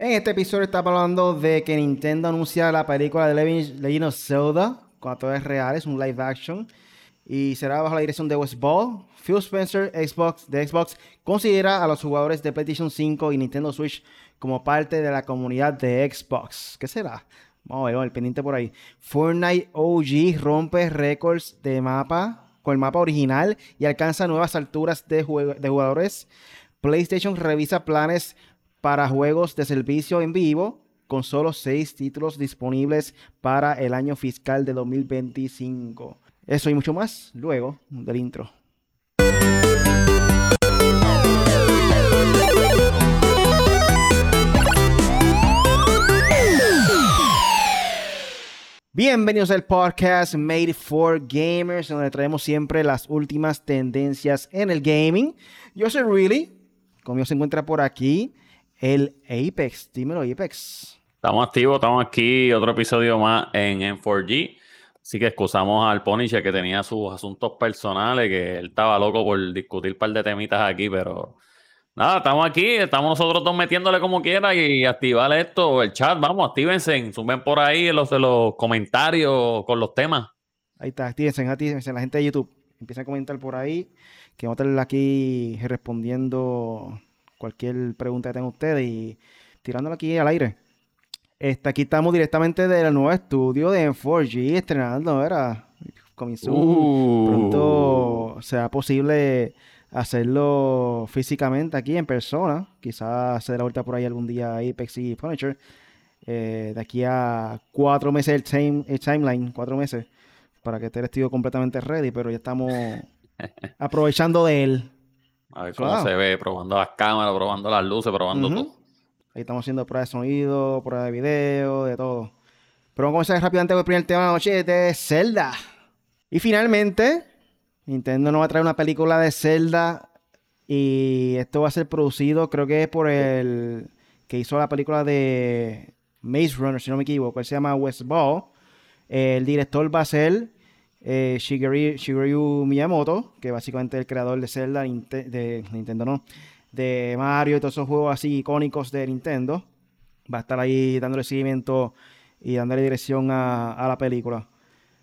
En este episodio estamos hablando de que Nintendo anuncia la película de Legend of Zelda, con actores reales, un live action, y será bajo la dirección de West Ball. Phil Spencer, Xbox, de Xbox, considera a los jugadores de PlayStation 5 y Nintendo Switch como parte de la comunidad de Xbox. ¿Qué será? Vamos a ver, el pendiente por ahí. Fortnite OG rompe récords de mapa con el mapa original y alcanza nuevas alturas de jugadores. PlayStation revisa planes para juegos de servicio en vivo con solo seis títulos disponibles para el año fiscal de 2025. Eso y mucho más luego del intro. Bienvenidos al podcast Made for Gamers, donde traemos siempre las últimas tendencias en el gaming. Yo soy Really, conmigo se encuentra por aquí el Apex. Dímelo, Apex. Estamos activos, estamos aquí, otro episodio más en M4G. Así que excusamos al Punisher que tenía sus asuntos personales, que él estaba loco por discutir un par de temitas aquí, pero nada, estamos aquí, estamos nosotros dos metiéndole como quiera y activar esto, el chat, vamos, actívense, suben por ahí los, los comentarios con los temas. Ahí está, actívense, actívense, la gente de YouTube. Empieza a comentar por ahí, que vamos a estar aquí respondiendo cualquier pregunta que tengan ustedes y tirándolo aquí al aire. Este, aquí estamos directamente del nuevo estudio de 4G estrenando, ¿verdad? Comenzó uh. pronto sea posible hacerlo físicamente aquí en persona. Quizás se dé la vuelta por ahí algún día Apex y Furniture. Eh, de aquí a cuatro meses el, time, el timeline, cuatro meses, para que esté el estudio completamente ready, pero ya estamos aprovechando de él. A ver cómo se ve, probando las cámaras, probando las luces, probando todo. Ahí estamos haciendo pruebas de sonido, pruebas de video, de todo. Pero vamos a comenzar rápidamente con el primer tema de la noche de Zelda. Y finalmente, Nintendo nos va a traer una película de Zelda. Y esto va a ser producido, creo que es por el que hizo la película de Maze Runner, si no me equivoco. Él se llama West Ball. El director va a ser eh, Shigeru, Miyamoto, que básicamente es el creador de Zelda, de Nintendo, no, de Mario y todos esos juegos así icónicos de Nintendo. Va a estar ahí dándole seguimiento y dándole dirección a, la película.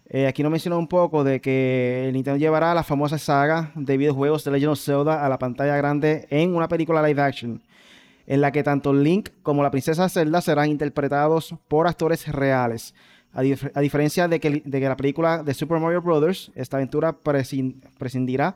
Eh, aquí nos mencionó un poco de que Nintendo llevará la famosa saga de videojuegos de Legend of Zelda a la pantalla grande en una película live action, en la que tanto Link como la princesa Zelda serán interpretados por actores reales. A, diferencia de que, la película de Super Mario Bros., esta aventura prescindirá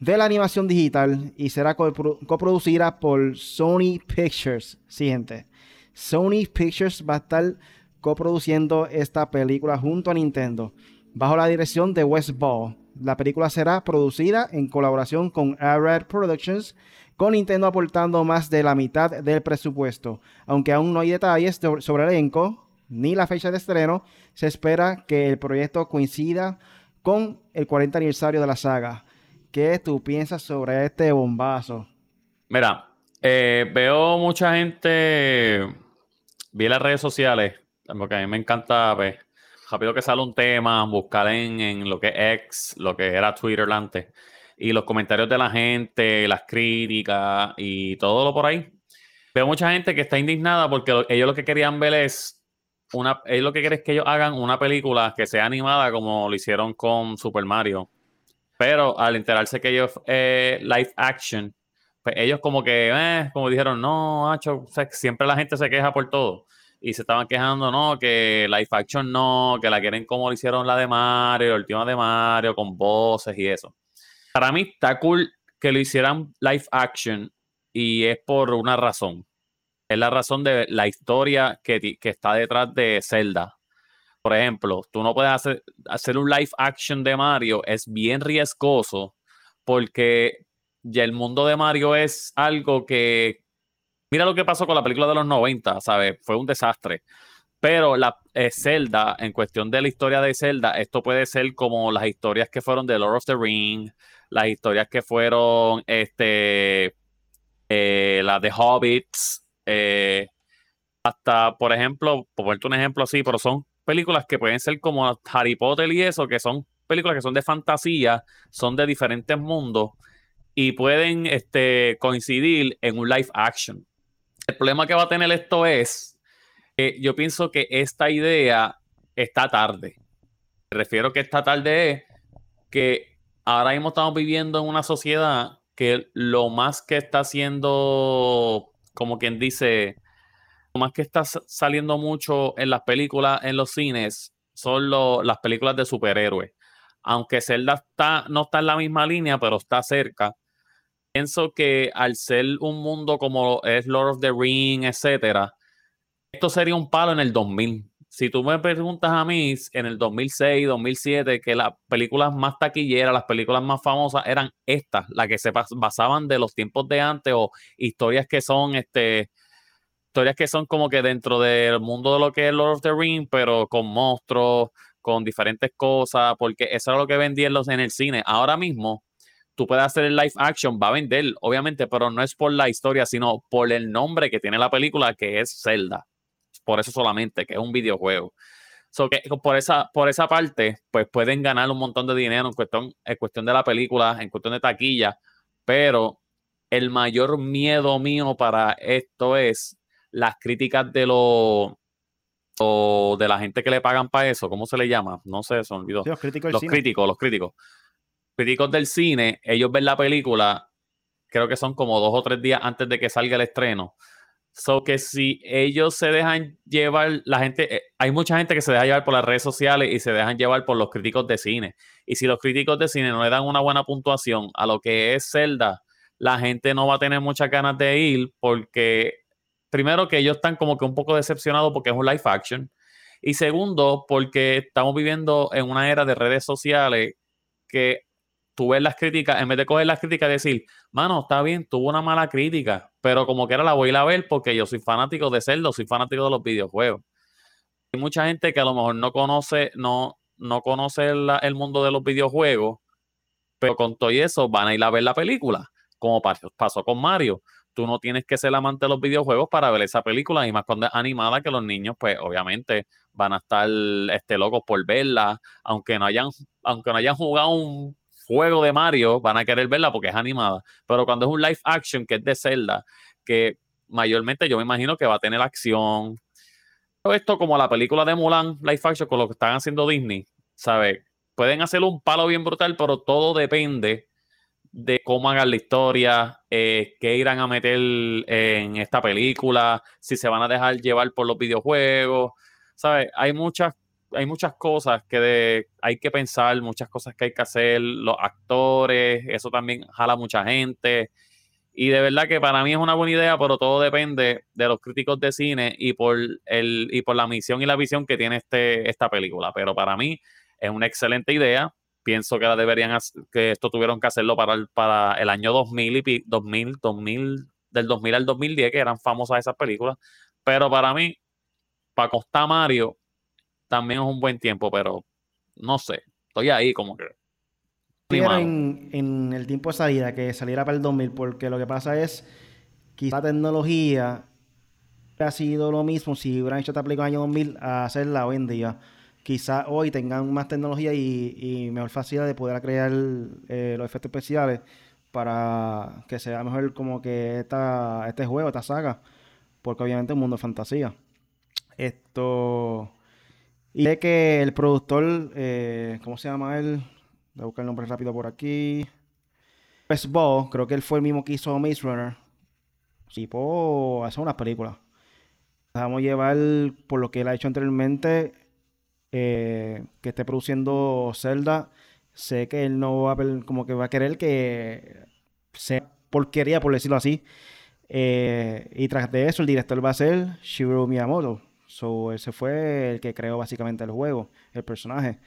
de la animación digital y será coproducida por Sony Pictures. Siguiente. Sony Pictures va a estar coproduciendo esta película junto a Nintendo, bajo la dirección de West Ball. La película será producida en colaboración con Arad Productions, con Nintendo aportando más de la mitad del presupuesto. Aunque aún no hay detalles sobre el elenco, ni la fecha de estreno, se espera que el proyecto coincida con el 40 aniversario de la saga. ¿Qué tú piensas sobre este bombazo? Mira, eh, veo mucha gente, vi las redes sociales, porque a mí me encanta ver, pues, rápido que sale un tema, buscar en, lo que es X, lo que era Twitter antes, y los comentarios de la gente, las críticas y todo lo por ahí. Veo mucha gente que está indignada porque ellos lo que querían ver es una, lo que quieres que ellos hagan una película que sea animada como lo hicieron con Super Mario. Pero al enterarse que ellos eh, live action, pues ellos como que, eh, como dijeron, no, macho, siempre la gente se queja por todo. Y se estaban quejando, no, que live action no, que la quieren como lo hicieron la de Mario, la última de Mario, con voces y eso. Para mí está cool que lo hicieran live action y es por una razón es la razón de la historia que, está detrás de Zelda. Por ejemplo, tú no puedes hacer, hacer un live action de Mario, es bien riesgoso porque ya el mundo de Mario es algo que... Mira lo que pasó con la película de los 90, ¿sabes? Fue un desastre. Pero la eh, Zelda, en cuestión de la historia de Zelda, esto puede ser como las historias que fueron de Lord of the Ring, las historias que fueron este, eh, las de Hobbits, eh, hasta, por ejemplo, por ponerte un ejemplo así, pero son películas que pueden ser como Harry Potter y eso, que son películas que son de fantasía, son de diferentes mundos y pueden este, coincidir en un live action. El problema que va a tener esto es que yo pienso que esta idea está tarde. Me refiero que esta tarde es que ahora mismo estamos viviendo en una sociedad que lo más que está haciendo, como quien dice, más que está saliendo mucho en las películas, en los cines, son las películas de superhéroes. Aunque Zelda está, no está en la misma línea, pero está cerca. Pienso que al ser un mundo como es Lord of the Ring, etcétera, esto sería un palo en el 2000 si tú me preguntas a mí, en el 2006, 2007, que las películas más taquilleras, las películas más famosas eran estas, las que se basaban de los tiempos de antes o historias que son, este, historias que son como que dentro del mundo de lo que es Lord of the Rings, pero con monstruos, con diferentes cosas, porque eso era lo que vendían en el cine. Ahora mismo, tú puedes hacer el live action, va a vender, obviamente, pero no es por la historia, sino por el nombre que tiene la película, que es Zelda por eso solamente, que es un videojuego. So que por esa, por esa parte, pues pueden ganar un montón de dinero en cuestión, en cuestión de la película, en cuestión de taquilla, pero el mayor miedo mío para esto es las críticas de los o de la gente que le pagan para eso, ¿cómo se le llama? No sé, se olvidó. los críticos, los críticos, los críticos. Críticos del cine, ellos ven la película, creo que son como dos o tres días antes de que salga el estreno. So que si ellos se dejan llevar, la gente, eh, hay mucha gente que se deja llevar por las redes sociales y se dejan llevar por los críticos de cine. Y si los críticos de cine no le dan una buena puntuación a lo que es Zelda, la gente no va a tener muchas ganas de ir porque, primero, que ellos están como que un poco decepcionados porque es un live action. Y segundo, porque estamos viviendo en una era de redes sociales que tú ves las críticas, en vez de coger las críticas y decir, mano, está bien, tuvo una mala crítica, pero como quiera la voy a ir a ver porque yo soy fanático de Zelda, soy fanático de los videojuegos. Hay mucha gente que a lo mejor no conoce, no, no conoce el mundo de los videojuegos, pero con todo eso van a ir a ver la película, como pasó con Mario. Tú no tienes que ser amante de los videojuegos para ver esa película, y más cuando es animada, que los niños, pues obviamente van a estar este, locos por verla, aunque no hayan, aunque no hayan jugado un juego de Mario van a querer verla porque es animada. Pero cuando es un live action que es de Zelda, que mayormente yo me imagino que va a tener acción. Esto como la película de Mulan, live action, con lo que están haciendo Disney, ¿sabes? Pueden hacer un palo bien brutal, pero todo depende de cómo hagan la historia, eh, qué irán a meter en esta película, si se van a dejar llevar por los videojuegos, ¿sabes? Hay muchas hay muchas cosas que hay que pensar, muchas cosas que hay que hacer, los actores, eso también jala mucha gente. Y de verdad que para mí es una buena idea, pero todo depende de los críticos de cine y por, el, y por la misión y la visión que tiene este, esta película. Pero para mí es una excelente idea. Pienso que deberían que esto tuvieron que hacerlo para el, para el año 2000 y 2000, 2000, del 2000 al 2010, que eran famosas esas películas. Pero para mí, para Costa Mario, también es un buen tiempo, pero no sé, estoy ahí como que... En, en, el tiempo de salida, que saliera para el 2000, porque lo que pasa es que la tecnología ha sido lo mismo si hubieran hecho esta película en el año 2000 a hacerla hoy en día. Quizás hoy tengan más tecnología y, mejor facilidad de poder crear eh, los efectos especiales para que sea mejor como que esta, este juego, esta saga, porque obviamente es un mundo de fantasía. Esto y sé que el productor, eh, ¿cómo se llama él? Voy a buscar el nombre rápido por aquí. Pues Bo, creo que él fue el mismo que hizo Maze Runner. Sí, puedo hacer unas películas. A llevar por lo que él ha hecho anteriormente, eh, que esté produciendo Zelda. Sé que él no va a, como que va a querer que sea porquería, por decirlo así. Eh, y tras de eso, el director va a ser Shigeru Miyamoto. So, ese fue el que creó básicamente el juego, el personaje.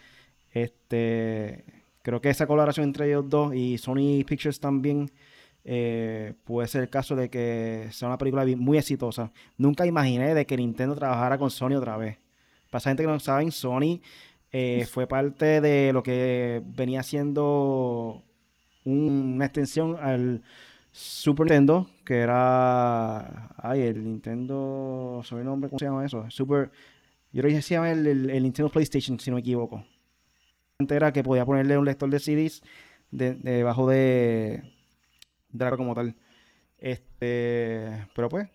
Este, creo que esa colaboración entre ellos dos y Sony Pictures también eh, puede ser el caso de que sea una película muy exitosa. Nunca imaginé de que Nintendo trabajara con Sony otra vez. Para esa gente que no saben, Sony eh, fue parte de lo que venía siendo una extensión al Super Nintendo, que era. Ay, el Nintendo. ¿Sabe el nombre? ¿Cómo se llama eso? Super. Yo creo que se llama el, Nintendo PlayStation, si no me equivoco. Era que podía ponerle un lector de CDs debajo de, de, como tal. Este. Pero pues,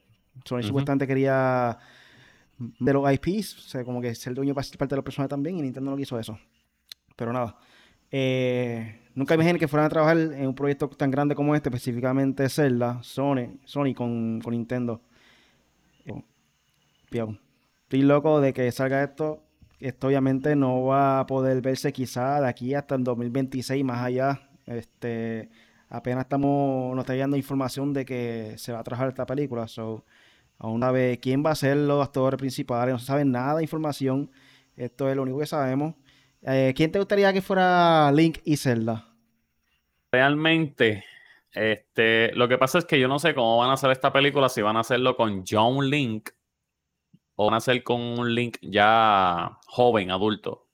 Sony supuestamente quería de los IPs, o sea, como que ser dueño parte de los personajes también, y Nintendo no quiso eso. Pero nada. Eh, nunca imaginé que fueran a trabajar en un proyecto tan grande como este, específicamente Zelda, Sony, Sony con, con Nintendo. Estoy loco de que salga esto. Esto obviamente no va a poder verse quizá de aquí hasta el 2026 más allá. Este, apenas estamos, nos está llegando información de que se va a trabajar esta película. So, aún una vez, quién va a ser los actores principales, no se sabe nada de información. Esto es lo único que sabemos. Eh, ¿Quién te gustaría que fuera Link y Zelda? Realmente, este, lo que pasa es que yo no sé cómo van a hacer esta película, si van a hacerlo con John Link o van a hacer con un Link ya joven, adulto.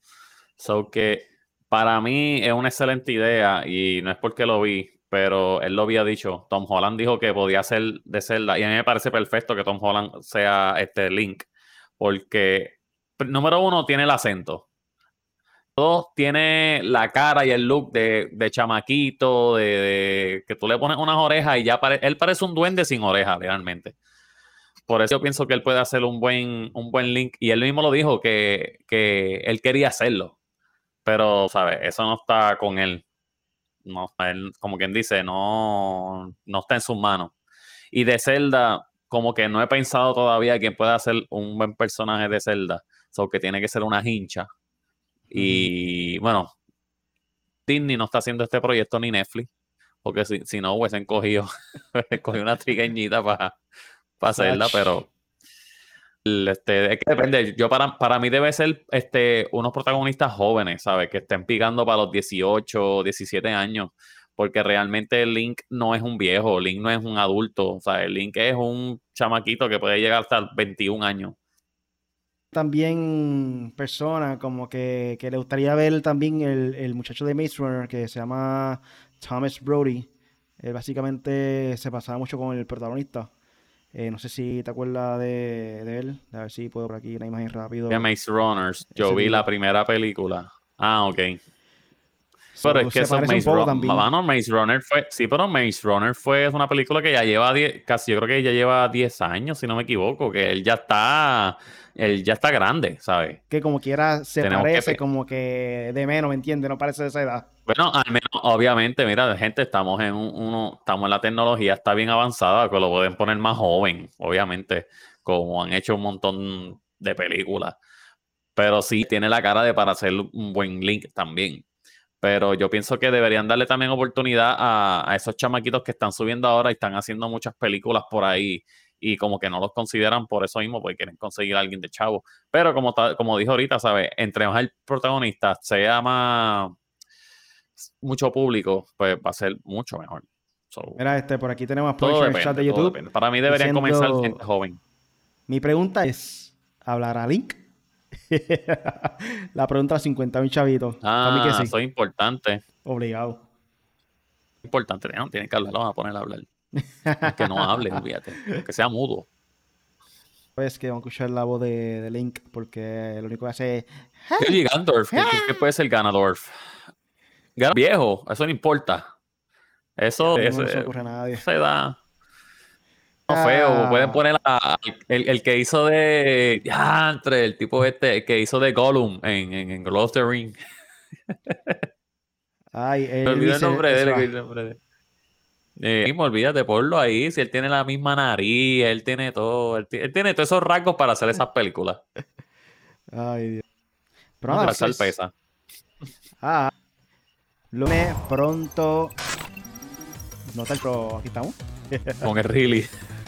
So que para mí es una excelente idea y no es porque lo vi, pero él lo había dicho. Tom Holland dijo que podía ser de Zelda y a mí me parece perfecto que Tom Holland sea este Link porque número uno tiene el acento. Dos, tiene la cara y el look de, chamaquito, de, que tú le pones unas orejas y ya él parece un duende sin orejas, realmente. Por eso yo pienso que él puede hacer un buen, un buen link. Y él mismo lo dijo que, él quería hacerlo. Pero, ¿sabes? Eso no está con él. No, él, como quien dice, no, no está en sus manos. Y de Zelda, como que no he pensado todavía quién puede hacer un buen personaje de Zelda. So que tiene que ser una hincha. Y bueno, Disney no está haciendo este proyecto ni Netflix. Porque si, si no hubiesen cogido, cogido una trigueñita para para hacerla, pero este, es que depende. Yo para, para mí debe ser este, unos protagonistas jóvenes, ¿sabes? Que estén picando para los 18, 17 años. Porque realmente Link no es un viejo, Link no es un adulto. O sea, Link es un chamaquito que puede llegar hasta 21 años. También persona como que, le gustaría ver también el, el, muchacho de Maze Runner que se llama Thomas Brody. básicamente se pasaba mucho con el protagonista. Eh, no sé si te acuerdas de, de, él. A ver si puedo por aquí una imagen rápido. De Maze Runners. Yo vi la primera película. Ah, ok. pero es que eso Maze, Maze Runner fue. Sí, pero Maze Runner fue una película que ya lleva 10, casi yo creo que ya lleva 10 años, si no me equivoco, que él ya está él ya está grande, ¿sabes? Que como quiera se parece como que de menos, ¿me entiendes? No parece de esa edad. Bueno, al menos, obviamente, mira, gente, estamos en uno, estamos en la tecnología, está bien avanzada, que lo pueden poner más joven, obviamente, como han hecho un montón de películas. Pero sí tiene la cara de para hacer un buen link también. Pero yo pienso que deberían darle también oportunidad a, a esos chamaquitos que están subiendo ahora y están haciendo muchas películas por ahí y como que no los consideran por eso mismo, porque quieren conseguir a alguien de chavo. Pero como, como dijo ahorita, ¿sabes? Entre más el protagonista sea más mucho público, pues va a ser mucho mejor. Mira, este, por aquí tenemos todo el chat de YouTube. Para mí deberían comenzar gente joven. Mi pregunta es, ¿hablará Link? la pregunta 50 mil chavitos. Ah, que sí. eso es importante. Obligado. Importante, ¿no? Tienen que hablar, vamos a poner a hablar que no hable, fíjate, que sea mudo. Pues que vamos a escuchar la voz de, Link, porque lo único que hace es. ¡Hey! Gandorf, ¿qué, puede ser Ganadorf? viejo, eso no importa. Eso, no eso, se ocurre a nadie. Se da. No feo, pueden poner el, el, que hizo de. Entre el tipo este, el que hizo de Gollum en, en, en the Ring. Ay, Me olvidé el nombre de él, el nombre de él. Eh, olvídate, ponlo ahí. Si él tiene la misma nariz, él tiene todo. Él, tiene todos esos rasgos para hacer esas películas. Ay, Dios. Pero pesa. Ah. Lunes pronto. No está el pro. Aquí estamos. con el Riley.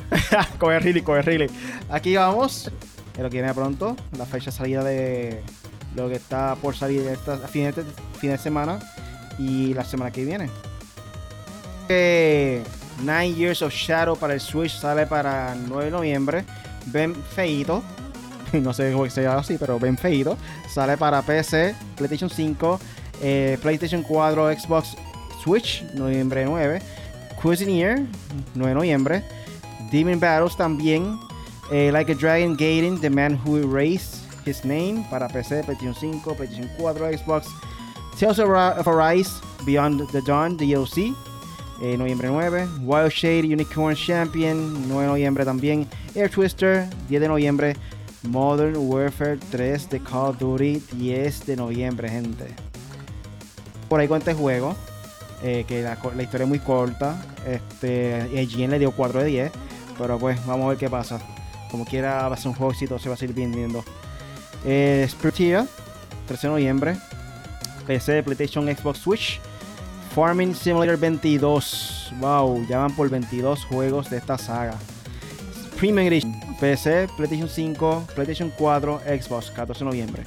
con el Riley, con el Riley. Aquí vamos. Lo que viene pronto. La fecha de salida de lo que está por salir esta fin de, fin de semana. Y la semana que viene. Nine Years of Shadow para el Switch sale para el 9 de noviembre. Ben feito. No sé cómo se llama así, pero Ben feito. Sale para PC, PlayStation 5, eh, PlayStation 4, Xbox Switch, noviembre 9. Cuisineer, 9 de noviembre. Demon Battles también. Eh, like a Dragon Gaiden, The Man Who Erased His Name para PC, PlayStation 5, PlayStation 4, Xbox. Tales of Arise, Beyond the Dawn DLC eh, noviembre 9. Wild Shade Unicorn Champion, 9 de noviembre también. Air Twister, 10 de noviembre. Modern Warfare 3 de Call of Duty, 10 de noviembre, gente. Por ahí con este juego, eh, que la, historia es muy corta. Este, IGN le dio 4 de 10, pero pues vamos a ver qué pasa. Como quiera, va a ser un juego exitoso, se va a seguir vendiendo. Eh, 13 de noviembre. PC, PlayStation, Xbox, Switch. Farming Simulator 22. Wow, ya van por 22 juegos de esta saga. Premium Edition. PC, PlayStation 5, PlayStation 4, Xbox, 14 de noviembre.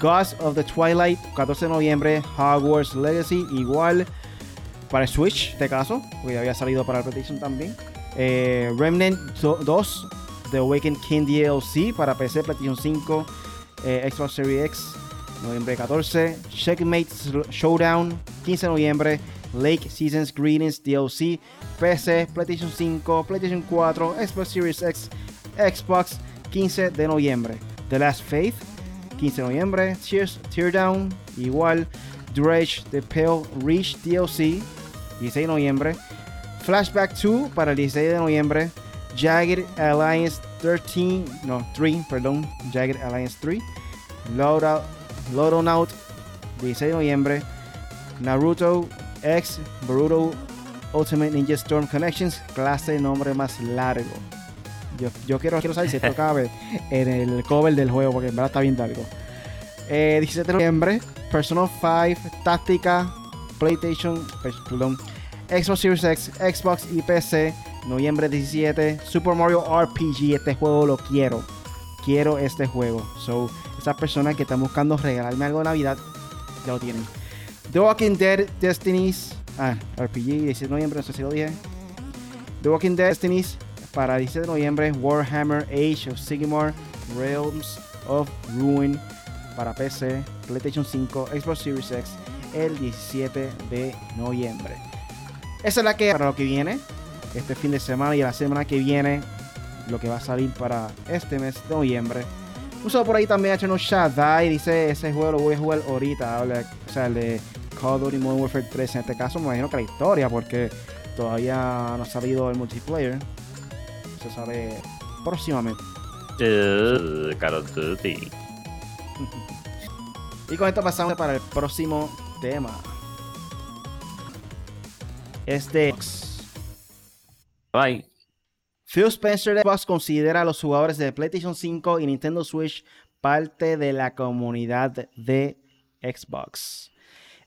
Ghost of the Twilight, 14 de noviembre. Hogwarts Legacy, igual para Switch, este caso, porque había salido para PlayStation también. Eh, Remnant 2, The Awakened King DLC para PC, PlayStation 5, eh, Xbox Series X, noviembre 14. Checkmate Showdown, 15 de noviembre. Lake Seasons Greetings DLC, PC, PlayStation 5, PlayStation 4, Xbox Series X, Xbox, 15 de noviembre. The Last Faith, 15 de noviembre. Tears, Teardown, igual. Dredge, The Pale Reach DLC, 16 de noviembre. Flashback 2 para el 16 de noviembre. Jagged Alliance 13, no, 3, perdón, Jagged Alliance 3. Loadout, Loadout, 16 de noviembre. Naruto X Boruto Ultimate Ninja Storm Connections, clase de nombre más largo. Yo, quiero, quiero saber si esto cabe en el cover del juego, porque en verdad está bien largo. 17 eh, de noviembre, Persona 5, Táctica, PlayStation, perdón, Xbox Series X, Xbox y PC. Noviembre 17, Super Mario RPG. Este juego lo quiero. Quiero este juego. So, esas personas que están buscando regalarme algo de Navidad, ya lo tienen. The Walking Dead Destinies. Ah, RPG, 17 de noviembre, no sé si lo dije. The Walking Dead Destinies para 17 de noviembre. Warhammer Age of Sigmar Realms of Ruin para PC, PlayStation 5, Xbox Series X el 17 de noviembre. Esa es la que para lo que viene, este fin de semana y la semana que viene, lo que va a salir para este mes de noviembre. Uso por ahí también ha hecho un Shaddai, dice ese juego lo voy a jugar ahorita, o sea, el de Call of Duty Modern Warfare 3 en este caso me imagino que la historia porque todavía no ha salido el multiplayer. Se sabe próximamente. Call of Duty. y con esto pasamos para el próximo tema. Este Bye. Phil Spencer de Xbox considera a los jugadores de PlayStation 5 y Nintendo Switch parte de la comunidad de Xbox.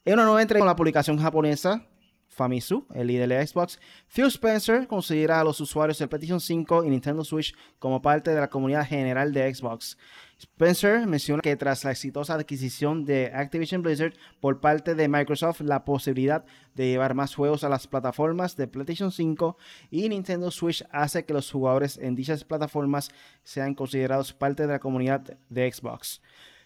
En una nueva entrega con la publicación japonesa Famisu, el líder de Xbox, Phil Spencer considera a los usuarios de PlayStation 5 y Nintendo Switch como parte de la comunidad general de Xbox. Spencer menciona que tras la exitosa adquisición de Activision Blizzard por parte de Microsoft, la posibilidad de llevar más juegos a las plataformas de PlayStation 5 y Nintendo Switch hace que los jugadores en dichas plataformas sean considerados parte de la comunidad de Xbox.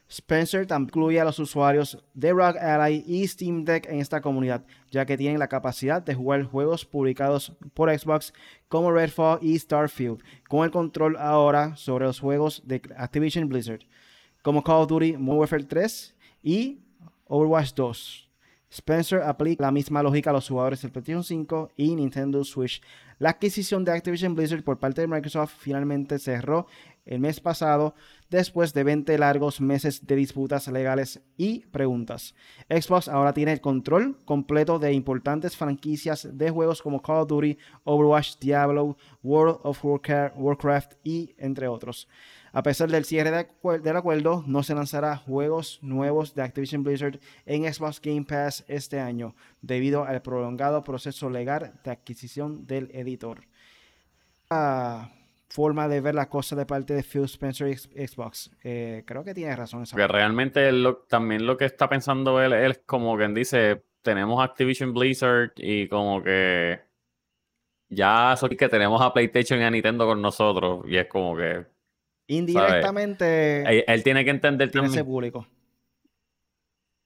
Spencer también incluye a los usuarios de Rock Ally y Steam Deck en esta comunidad, ya que tienen la capacidad de jugar juegos publicados por Xbox como Redfall y Starfield, con el control ahora sobre los juegos de Activision Blizzard, como Call of Duty Modern Warfare 3 y Overwatch 2. Spencer aplica la misma lógica a los jugadores del PlayStation 5 y Nintendo Switch. La adquisición de Activision Blizzard por parte de Microsoft finalmente cerró el mes pasado después de 20 largos meses de disputas legales y preguntas. Xbox ahora tiene el control completo de importantes franquicias de juegos como Call of Duty, Overwatch, Diablo, World of Warcraft y entre otros. A pesar del cierre del acuerdo, no se lanzará juegos nuevos de Activision Blizzard en Xbox Game Pass este año, debido al prolongado proceso legal de adquisición del editor. Ah, forma de ver la cosa de parte de Phil Spencer y Xbox. Eh, creo que tiene razón. Esa que realmente también lo que está pensando él, es como quien dice, tenemos Activision Blizzard y como que ya eso que tenemos a PlayStation y a Nintendo con nosotros y es como que... Indirectamente... Él, tiene que entender tiene ese público.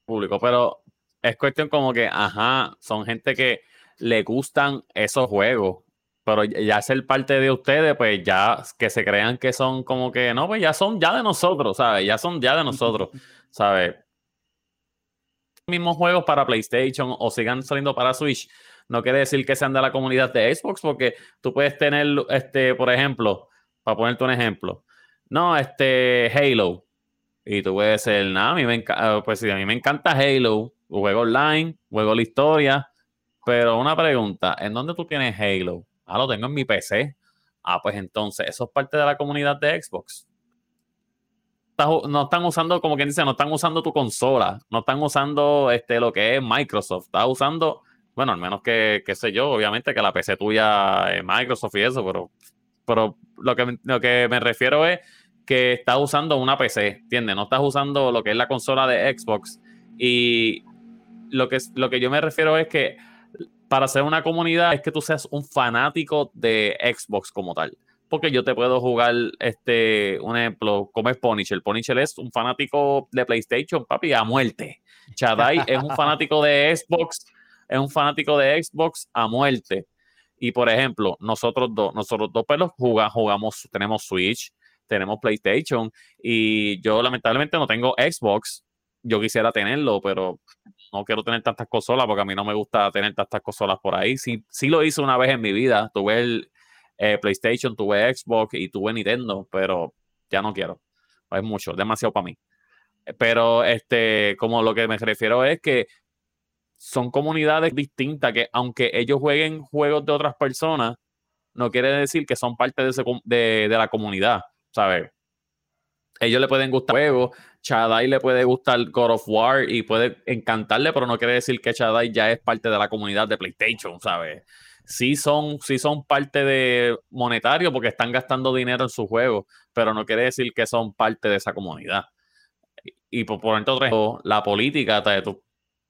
Público, pero es cuestión como que, ajá, son gente que le gustan esos juegos pero ya ser parte de ustedes, pues ya que se crean que son como que, no, pues ya son ya de nosotros, ¿sabes? Ya son ya de nosotros, ¿sabes? Mismos juegos para PlayStation o sigan saliendo para Switch, no quiere decir que sean de la comunidad de Xbox, porque tú puedes tener, este, por ejemplo, para ponerte un ejemplo, no, este, Halo. Y tú puedes ser, nada, a mí me, ah, pues, a mí me encanta Halo, juego online, juego la historia, pero una pregunta, ¿en dónde tú tienes Halo? Ah, lo tengo en mi PC. Ah, pues entonces, eso es parte de la comunidad de Xbox. No están usando, como quien dice, no están usando tu consola, no están usando este, lo que es Microsoft, está usando, bueno, al menos que, qué sé yo, obviamente que la PC tuya es Microsoft y eso, pero, pero lo, que, lo que me refiero es que estás usando una PC, ¿entiendes? No estás usando lo que es la consola de Xbox. Y lo que, lo que yo me refiero es que para ser una comunidad es que tú seas un fanático de Xbox como tal. Porque yo te puedo jugar, este, un ejemplo, como es Punisher. Punisher es un fanático de PlayStation, papi, a muerte. Chadai es un fanático de Xbox, es un fanático de Xbox a muerte. Y por ejemplo, nosotros dos, nosotros dos pelos jugamos, jugamos, tenemos Switch, tenemos PlayStation y yo lamentablemente no tengo Xbox. Yo quisiera tenerlo, pero no quiero tener tantas consolas porque a mí no me gusta tener tantas consolas por ahí. Sí, sí lo hice una vez en mi vida. Tuve el eh, PlayStation, tuve Xbox y tuve Nintendo, pero ya no quiero. Es mucho, demasiado para mí. Pero este, como lo que me refiero es que son comunidades distintas que aunque ellos jueguen juegos de otras personas, no quiere decir que son parte de, de, de la comunidad, ¿sabes? ellos le pueden gustar juegos, Chadai le puede gustar God of War y puede encantarle, pero no quiere decir que Chadai ya es parte de la comunidad de PlayStation, ¿sabes? Sí son, sí son parte de monetario porque están gastando dinero en su juego, pero no quiere decir que son parte de esa comunidad. Y, por, por otro la política,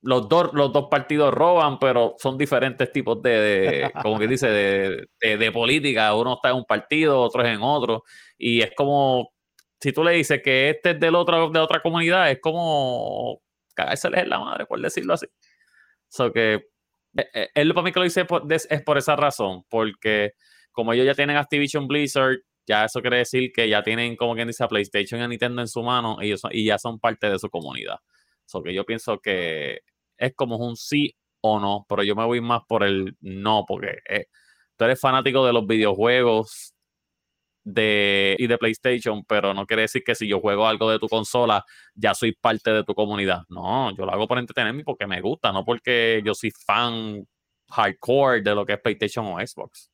los, dos, los dos partidos roban, pero son diferentes tipos de, como que dice, de, de política. Uno está en un partido, otro es en otro. Y es como si tú le dices que este es del otro, de otra comunidad, es como cagárseles en la madre, por decirlo así. So que eh, eh, él para mí que lo dice es por esa razón, porque como ellos ya tienen Activision Blizzard, ya eso quiere decir que ya tienen, como quien dice, a PlayStation y a Nintendo en su mano ellos, y ya son parte de su comunidad. So que yo pienso que es como un sí o no, pero yo me voy más por el no, porque eh, tú eres fanático de los videojuegos, de, y de PlayStation, pero no quiere decir que si yo juego algo de tu consola, ya soy parte de tu comunidad. No, yo lo hago por entretenerme porque me gusta, no porque yo soy fan hardcore de lo que es PlayStation o Xbox.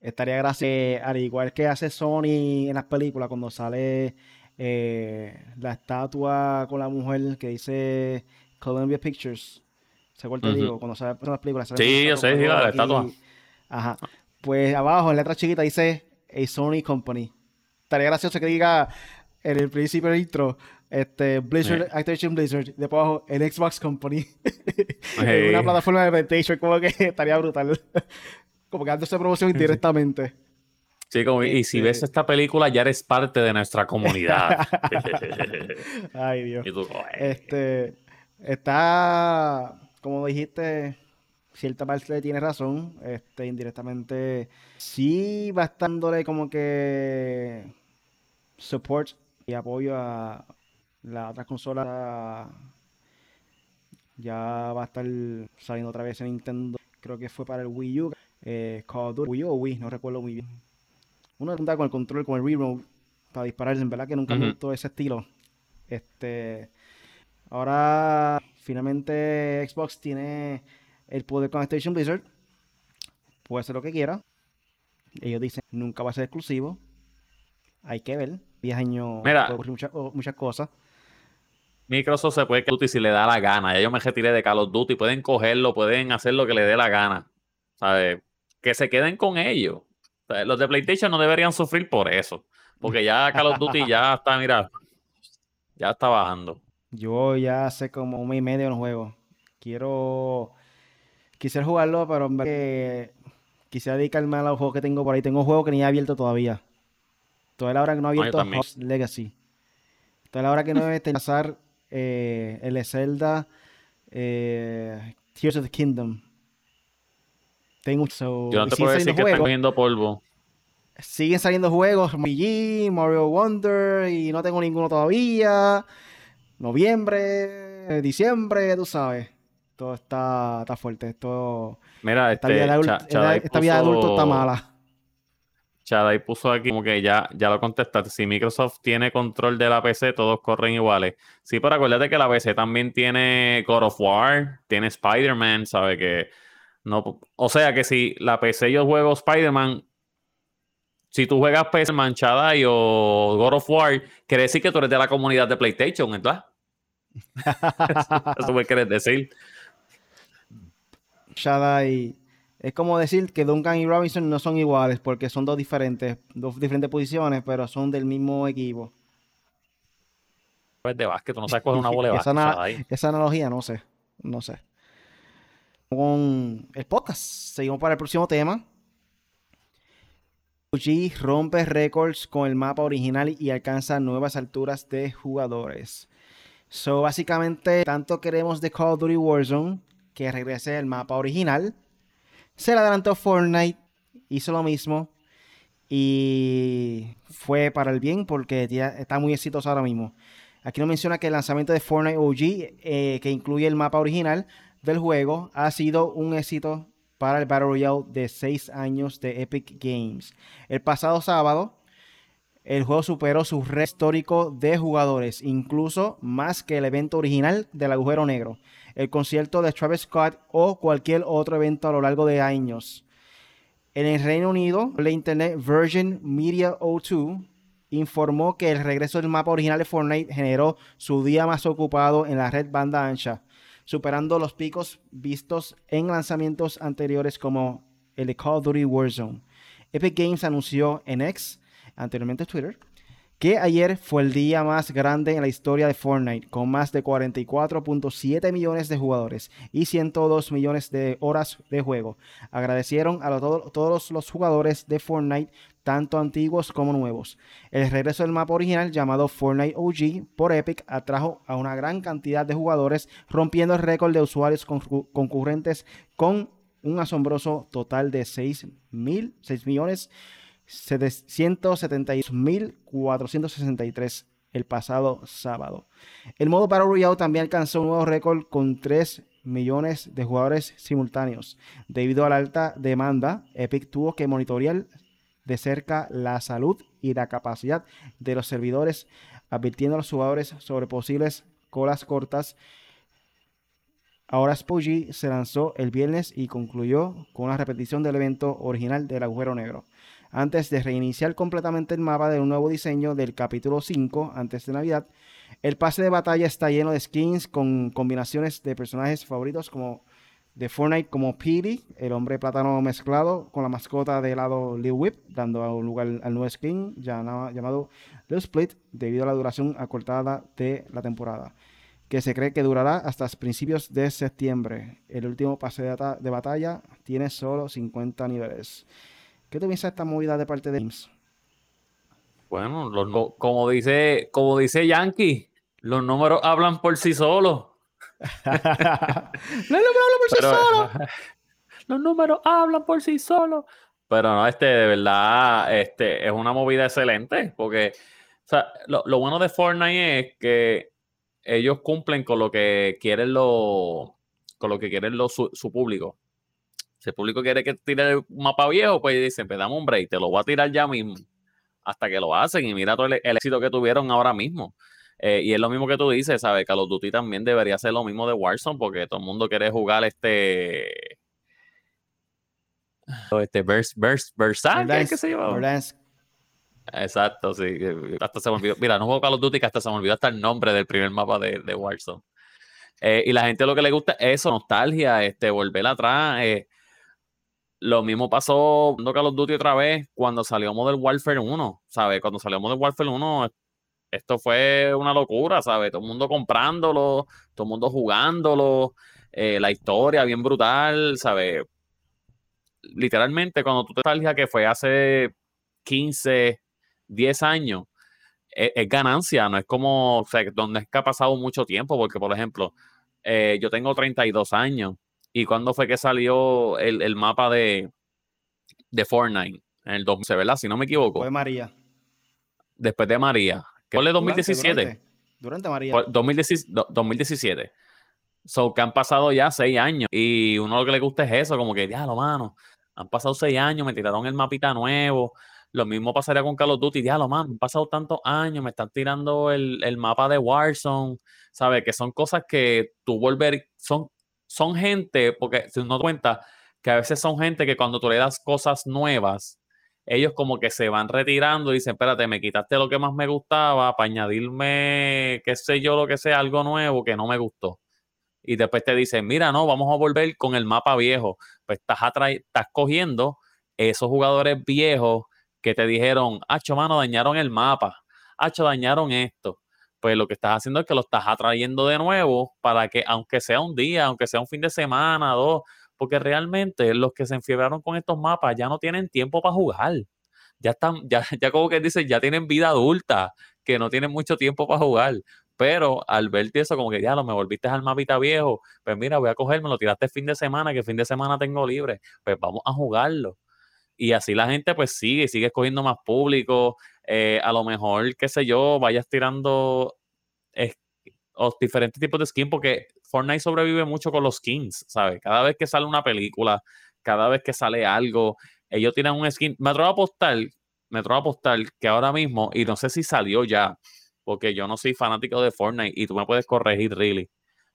Estaría gracioso, al igual que hace Sony en las películas, cuando sale eh, la estatua con la mujer que dice Columbia Pictures. ¿Se acuerda? digo? Cuando sale en las películas. sí, yo sé, la estatua. Ajá. Pues abajo, en letra chiquita, dice a Sony Company. Estaría gracioso que diga en el principio del intro, este, Blizzard, Activision Blizzard, de abajo, el Xbox Company. una plataforma de PlayStation, como que estaría brutal. como que dándose promoción indirectamente. Sí, como, y si ves este esta película, ya eres parte de nuestra comunidad. Ay, Dios. este, está, como dijiste, cierta parte tiene razón, este, indirectamente sí va estándole como que support y apoyo a las otras consolas. Ya va a estar saliendo otra vez en Nintendo, creo que fue para el Wii U, eh, Call of Duty, Wii U o Wii, no recuerdo muy bien. Uno anda con el control, con el remote para disparar, en verdad que nunca me gustó ese estilo. Este, ahora finalmente Xbox tiene el poder con Activision Blizzard puede hacer lo que quiera. Ellos dicen, nunca va a ser exclusivo. Hay que ver. 10 años Mira, muchas, muchas cosas. Microsoft se puede que Duty si le da la gana. Ya yo me retiré de Call of Duty. Pueden cogerlo, pueden hacer lo que le dé la gana. ¿Sabes? Que se queden con ellos. los de PlayStation no deberían sufrir por eso. Porque ya Call of Duty ya está, mira, ya está bajando. Yo ya hace como un mes y medio no juego. Quiero quisiera jugarlo, pero en que quisiera dedicarme a los juegos que tengo por ahí. Tengo juegos que ni he abierto todavía. Toda la hora que no he abierto Host Legacy. Toda la hora que no he pasar eh, el Zelda eh, Tears of the Kingdom. Tengo so, Yo no te puedo decir que están cogiendo polvo. Siguen saliendo juegos, MG, Mario Wonder, y no tengo ninguno todavía. Noviembre, diciembre, tú sabes. Esto está, está fuerte. Esto, Mira, esta, este, vida de adulto, vida de está mala. Chadai puso aquí como que ya, ya lo contestaste. Si Microsoft tiene control de la PC, todos corren iguales. Sí, pero acuérdate que la PC también tiene God of War, tiene Spider-Man, ¿sabe? Que no, o sea que si la PC yo juego Spider-Man, si tú juegas PC-Man, Chadai o God of War, quiere decir que tú eres de la comunidad de PlayStation, ¿verdad? Eso me quieres decir. Shaddai. Es como decir que Duncan y Robinson no son iguales porque son dos diferentes, dos diferentes posiciones, pero son del mismo equipo. Pues de básquet, no sabes coger una bola de Esa básquet. Esa analogía, no sé. No sé. Con el podcast. Seguimos para el próximo tema. PUBG rompe récords con el mapa original y alcanza nuevas alturas de jugadores. So, básicamente, tanto queremos de Call of Duty Warzone que regrese el mapa original. Se le adelantó Fortnite, hizo lo mismo. Y fue para el bien porque ya está muy exitoso ahora mismo. Aquí nos menciona que el lanzamiento de Fortnite OG, eh, que incluye el mapa original del juego, ha sido un éxito para el Battle Royale de 6 años de Epic Games. El pasado sábado, el juego superó su récord histórico de jugadores, incluso más que el evento original del agujero negro, el concierto de Travis Scott o cualquier otro evento a lo largo de años. En el Reino Unido, la internet Virgin Media O2 informó que el regreso del mapa original de Fortnite generó su día más ocupado en la red banda ancha, superando los picos vistos en lanzamientos anteriores como el de Call of Duty Warzone. Epic Games anunció en X, anteriormente Twitter, que ayer fue el día más grande en la historia de Fortnite, con más de 44.7 millones de jugadores y 102 millones de horas de juego. Agradecieron a todos los jugadores de Fortnite, tanto antiguos como nuevos. El regreso del mapa original, llamado Fortnite OG por Epic, atrajo a una gran cantidad de jugadores, rompiendo el récord de usuarios concurrentes con un asombroso total de 6 mil, 6 millones 771.463 el pasado sábado. El modo Battle Royale también alcanzó un nuevo récord con 3 millones de jugadores simultáneos. Debido a la alta demanda, Epic tuvo que monitorear de cerca la salud y la capacidad de los servidores, advirtiendo a los jugadores sobre posibles colas cortas. Ahora PUBG se lanzó el viernes y concluyó con una repetición del evento original del agujero negro antes de reiniciar completamente el mapa de un nuevo diseño del capítulo 5 antes de Navidad. El pase de batalla está lleno de skins con combinaciones de personajes favoritos como de Fortnite como Petey, el hombre plátano mezclado con la mascota de helado Lil Whip, dando lugar al nuevo skin llamado, Lil Split debido a la duración acortada de la temporada, que se cree que durará hasta principios de septiembre. El último pase de, de batalla tiene solo 50 niveles. ¿Qué tú piensas de esta movida de parte de Games? Bueno, los no- como dice, como dice Yankee, los números hablan por sí solos. no, no, no, por sí Pero- solo. los números hablan por sí solos. Pero no, este, de verdad, este, es una movida excelente. Porque, o sea, lo, lo bueno de Fortnite es que ellos cumplen con lo que quieren lo, con lo que quieren lo- su, su público. Si el público quiere que tire un mapa viejo, pues dicen, pues dame un break, te lo voy a tirar ya mismo. Hasta que lo hacen y mira todo el, el éxito que tuvieron ahora mismo. Eh, y es lo mismo que tú dices, ¿sabes? Call of Duty también debería ser lo mismo de Warzone porque todo el mundo quiere jugar este... Este Vers, Vers, Versailles, ¿qué se llama? Verdansk. Exacto, sí. Hasta se me olvidó. Mira, no juego Call of Duty que hasta se me olvidó hasta el nombre del primer mapa de, de Warzone. Eh, y la gente lo que le gusta es eso, nostalgia, este, volver atrás. eh. Lo mismo pasó con Call of Duty otra vez cuando salió Modern Warfare 1, ¿sabes? Cuando salió Modern Warfare 1, esto fue una locura, ¿sabes? Todo el mundo comprándolo, todo el mundo jugándolo, eh, la historia bien brutal, ¿sabes? Literalmente, cuando tú te nostalgia que fue hace 15, 10 años, es, es ganancia, no es como, o sea, donde es que ha pasado mucho tiempo, porque por ejemplo, eh, yo tengo 32 años, y cuando fue que salió el, el mapa de, de Fortnite, en el 2011, ¿verdad? Si no me equivoco, Fue María. después de María, que fue el Durante, 2017, Durante, durante María. fue 2017, do- 2017. So que han pasado ya seis años. Y uno lo que le gusta es eso, como que, ya lo mano, han pasado seis años, me tiraron el mapita nuevo. Lo mismo pasaría con Call of Duty, ya lo mano, han pasado tantos años, me están tirando el, el mapa de Warzone, ¿sabes? Que son cosas que tú volver, son, son gente, porque si uno cuenta que a veces son gente que cuando tú le das cosas nuevas, ellos como que se van retirando y dicen, espérate, me quitaste lo que más me gustaba para añadirme, qué sé yo, lo que sea, algo nuevo que no me gustó y después te dicen, mira, no, vamos a volver con el mapa viejo. Pues estás, estás cogiendo esos jugadores viejos que te dijeron, hacho, mano, dañaron el mapa, hacho, dañaron esto. Pues lo que estás haciendo es que lo estás atrayendo de nuevo para que, aunque sea un día, aunque sea un fin de semana, dos, porque realmente los que se enfiebraron con estos mapas ya no tienen tiempo para jugar. Ya están, ya, ya como que dicen, ya tienen vida adulta, que no tienen mucho tiempo para jugar. Pero al verte eso, como que ya lo me volviste al mapita viejo, pues mira, voy a cogerme, lo tiraste fin de semana, que fin de semana tengo libre, pues vamos a jugarlo. Y así la gente pues sigue, sigue escogiendo más público. Eh, a lo mejor, qué sé yo, vayas tirando diferentes tipos de skins, porque Fortnite sobrevive mucho con los skins, ¿sabes? Cada vez que sale una película, cada vez que sale algo, ellos tienen un skin. Me atrevo a apostar, me atrevo a apostar que ahora mismo, y no sé si salió ya, porque yo no soy fanático de Fortnite y tú me puedes corregir, really.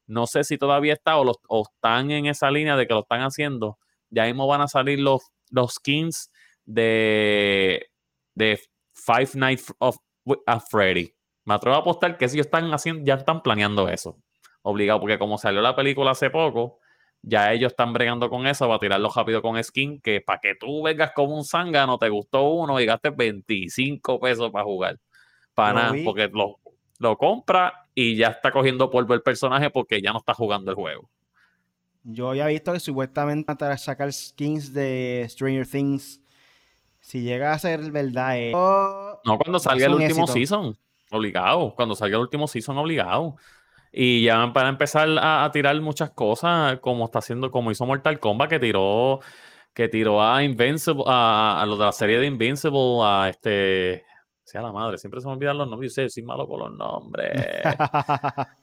No sé si todavía está o, los, están en esa línea de que lo están haciendo. Ya mismo van a salir los, los skins de, de Five Nights of a Freddy. Me atrevo a apostar que si están haciendo, ya están planeando eso. Obligado, porque como salió la película hace poco, ya ellos están bregando con eso, va a tirarlo rápido con skin, que para que tú vengas como un no te gustó uno y gastes 25 pesos para jugar para nada, porque lo, lo compra y ya está cogiendo polvo el personaje porque ya no está jugando el juego. Yo había visto que supuestamente para sacar skins de Stranger Things, si llega a ser verdad, eh, no cuando salga el último season, obligado, cuando salga el último season, obligado. Y ya para empezar a, tirar muchas cosas, como está haciendo, como hizo Mortal Kombat, que tiró, que tiró a Invincible, a, a lo de la serie de Invincible, a este sea la madre, siempre se me olvidan los nombres. Yo soy malo con los nombres.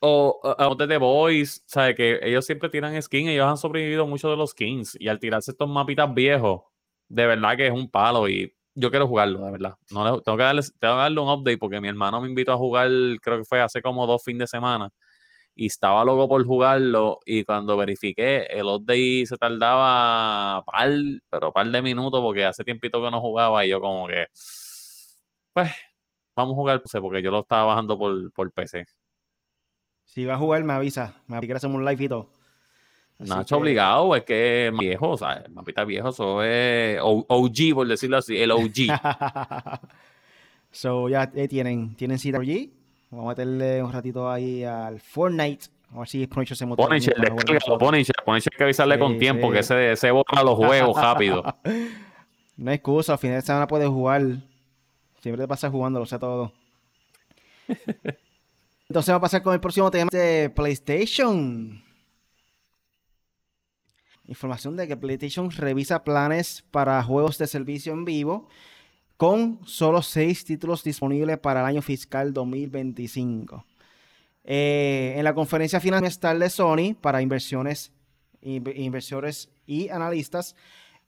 o a de The Boys, ¿sabes? Que ellos siempre tiran skins, ellos han sobrevivido mucho de los skins. Y al tirarse estos mapitas viejos, de verdad que es un palo. Y yo quiero jugarlo, de verdad. Tengo, que darle, tengo que darle un update porque mi hermano me invitó a jugar, creo que fue hace como dos fines de semana y estaba loco por jugarlo y cuando verifiqué el update se tardaba par, pero par de minutos porque hace tiempito que no jugaba y yo como que pues vamos a jugar porque yo lo estaba bajando por, por PC. Si va a jugar me avisa, me avisa que hacemos un live y todo. Nacho obligado, es que viejo, o sea, mapita viejo, eso es OG, por decirlo así, el OG. so ya eh, tienen, tienen cita OG Vamos a meterle un ratito ahí al Fortnite. A ver si Punisher se motiva. Punisher, Punisher, Punisher hay que avisarle con tiempo, que se, se borra los juegos rápido. no hay excusa, al final de semana puedes jugar. Siempre te pasas jugando, lo sé todo. Entonces vamos a pasar con el próximo tema de PlayStation. Información de que PlayStation revisa planes para juegos de servicio en vivo con solo seis títulos disponibles para el año fiscal 2025. Eh, en la conferencia final de Sony para inversiones, inversores y analistas,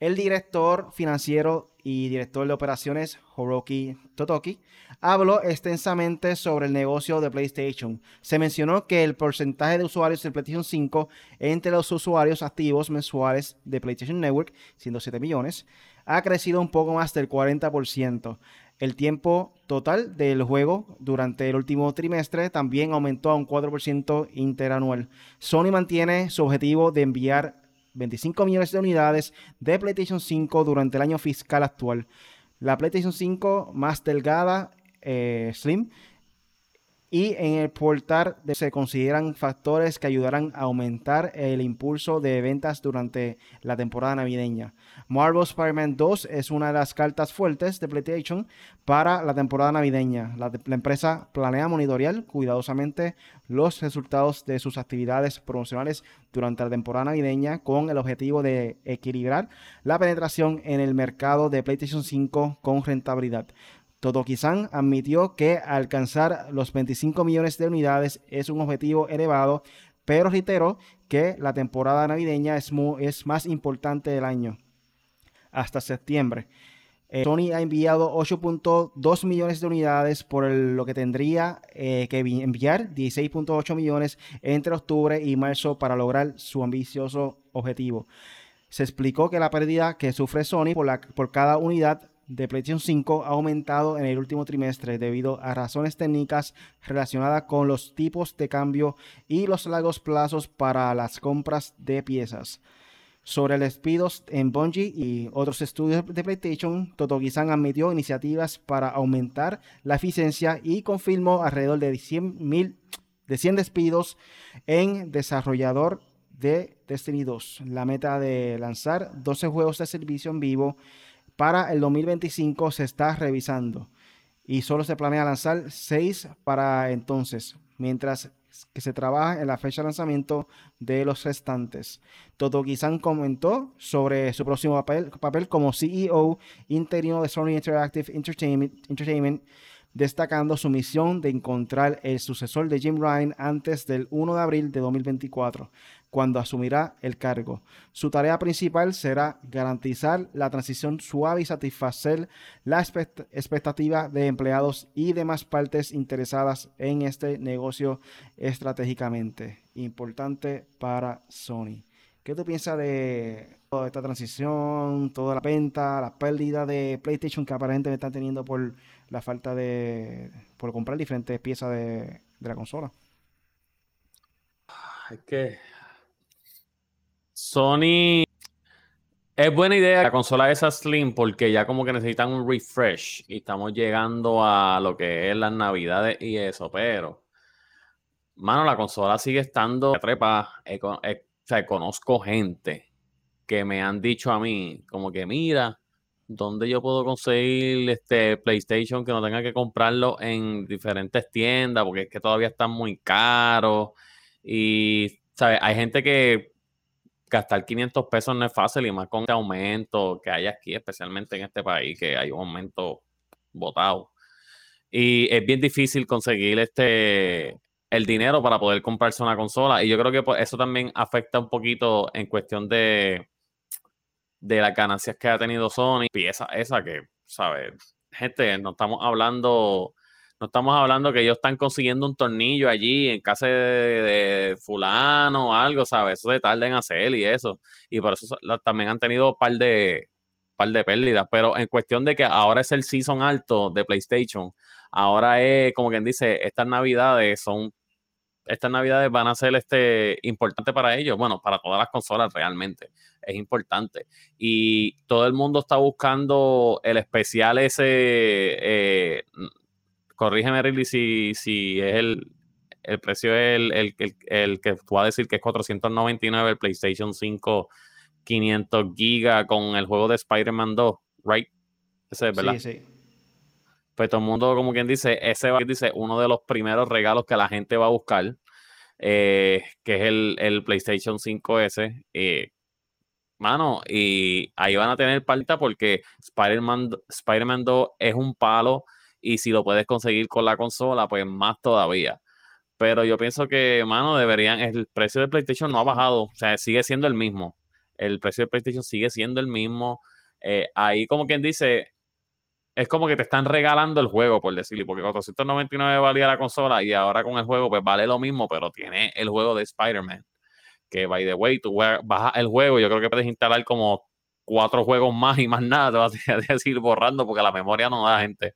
el director financiero y director de operaciones, Horoki Totoki, habló extensamente sobre el negocio de PlayStation. Se mencionó que el porcentaje de usuarios de PlayStation 5 entre los usuarios activos mensuales de PlayStation Network, siendo 7 millones, ha crecido un poco más del 40%. El tiempo total del juego durante el último trimestre también aumentó a un 4% interanual. Sony mantiene su objetivo de enviar 25 millones de unidades de PlayStation 5 durante el año fiscal actual. La PlayStation 5 más delgada, eh, Slim, y en el portal se consideran factores que ayudarán a aumentar el impulso de ventas durante la temporada navideña. Marvel Spider-Man 2 es una de las cartas fuertes de PlayStation para la temporada navideña. La, empresa planea monitorear cuidadosamente los resultados de sus actividades promocionales durante la temporada navideña con el objetivo de equilibrar la penetración en el mercado de PlayStation 5 con rentabilidad. Totoki-san admitió que alcanzar los 25 millones de unidades es un objetivo elevado, pero reiteró que la temporada navideña es, más importante del año, hasta septiembre. Eh, Sony ha enviado 8.2 millones de unidades, por lo que tendría eh, que enviar 16.8 millones entre octubre y marzo para lograr su ambicioso objetivo. Se explicó que la pérdida que sufre Sony por, por cada unidad de PlayStation 5 ha aumentado en el último trimestre debido a razones técnicas relacionadas con los tipos de cambio y los largos plazos para las compras de piezas sobre despidos en Bungie y otros estudios de PlayStation, Totoki-san admitió iniciativas para aumentar la eficiencia y confirmó alrededor de 100, de 100 despidos en desarrollador de Destiny 2. La meta de lanzar 12 juegos de servicio en vivo para el 2025 se está revisando y solo se planea lanzar 6 para entonces, mientras que se trabaja en la fecha de lanzamiento de los restantes. Totoki-san comentó sobre su próximo papel, papel, como CEO interino de Sony Interactive Entertainment, destacando su misión de encontrar el sucesor de Jim Ryan antes del 1 de abril de 2024 cuando asumirá el cargo. Su tarea principal será garantizar la transición suave y satisfacer la expectativa de empleados y demás partes interesadas en este negocio estratégicamente importante para Sony. ¿Qué tú piensas de toda esta transición, toda la venta, la pérdida de PlayStation que aparentemente están teniendo por la falta de, por comprar diferentes piezas de, de la consola? Es que Sony es buena idea la consola esa Slim porque ya como que necesitan un refresh y estamos llegando a lo que es las navidades y eso, pero mano, la consola sigue estando trepa. o sea, conozco gente que me han dicho a mí como que mira, ¿dónde yo puedo conseguir este PlayStation que no tenga que comprarlo en diferentes tiendas? Porque es que todavía están muy caros. Y, ¿sabes? Hay gente que gastar 500 pesos no es fácil y más con este aumento que hay aquí, especialmente en este país, que hay un aumento votado. Y es bien difícil conseguir este el dinero para poder comprarse una consola. Y yo creo que pues, eso también afecta un poquito en cuestión de, de las ganancias que ha tenido Sony. Pieza esa que, ¿sabes? Gente, no estamos hablando no estamos hablando que ellos están consiguiendo un tornillo allí en casa de, fulano o algo, ¿sabes? Eso se tarda en hacer y eso. Y por eso también han tenido un par de, par de pérdidas. Pero en cuestión de que ahora es el season alto de PlayStation, ahora es, como quien dice, estas navidades son estas navidades van a ser este, importante para ellos, bueno, para todas las consolas realmente, es importante. Y todo el mundo está buscando el especial ese, eh, corrígeme, Ridley, si, si es el, el precio el, el, el, que tú vas a decir que es 499 el PlayStation 5 500 gigas con el juego de Spider-Man 2, right? Ese es, ¿verdad? Sí, sí. Pues todo el mundo, como quien dice, ese va dice uno de los primeros regalos que la gente va a buscar, eh, que es el, el PlayStation 5S. Eh, mano, y ahí van a tener palta porque Spider-Man Spider 2 es un palo y si lo puedes conseguir con la consola, pues más todavía. Pero yo pienso que, mano, deberían, el precio de PlayStation no ha bajado, o sea, sigue siendo el mismo. El precio de PlayStation sigue siendo el mismo. Eh, ahí como quien dice, es como que te están regalando el juego, por decirlo, porque 499 valía la consola y ahora con el juego pues vale lo mismo, pero tiene el juego de Spider-Man. Que, by the way, tú bajas el juego, yo creo que puedes instalar como cuatro juegos más y más nada, te vas a decir borrando porque la memoria no da, gente.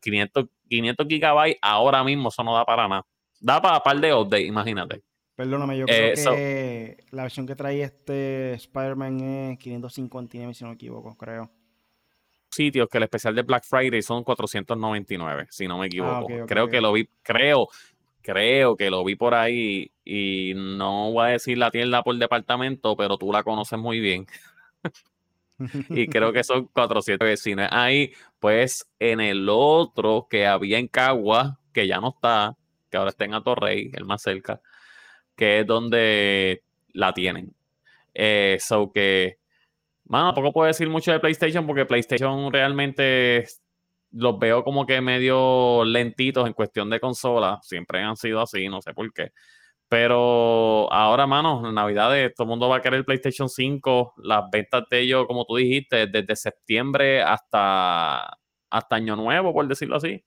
500, 500 gigabytes ahora mismo, eso no da para nada. Da para par de updates, imagínate. Perdóname, yo creo eh, que la versión que trae este Spider-Man es 559, si no me equivoco, creo. Sitios que el especial de Black Friday son 499, si no me ah, equivoco. creo que lo vi, creo, creo que lo vi por ahí y no voy a decir la tienda por departamento, pero tú la conoces muy bien. y creo que son 400 vecinos. Ahí, pues en el otro que había en Cagua, que ya no está, que ahora está en Atorrey, el más cerca, que es donde la tienen. Eh, so que, bueno, tampoco puedo decir mucho de PlayStation porque PlayStation realmente los veo como que medio lentitos en cuestión de consola. Siempre han sido así, no sé por qué. Pero ahora, mano, en Navidades todo el mundo va a querer el PlayStation 5. Las ventas de ellos, como tú dijiste, desde septiembre hasta, hasta Año Nuevo, por decirlo así.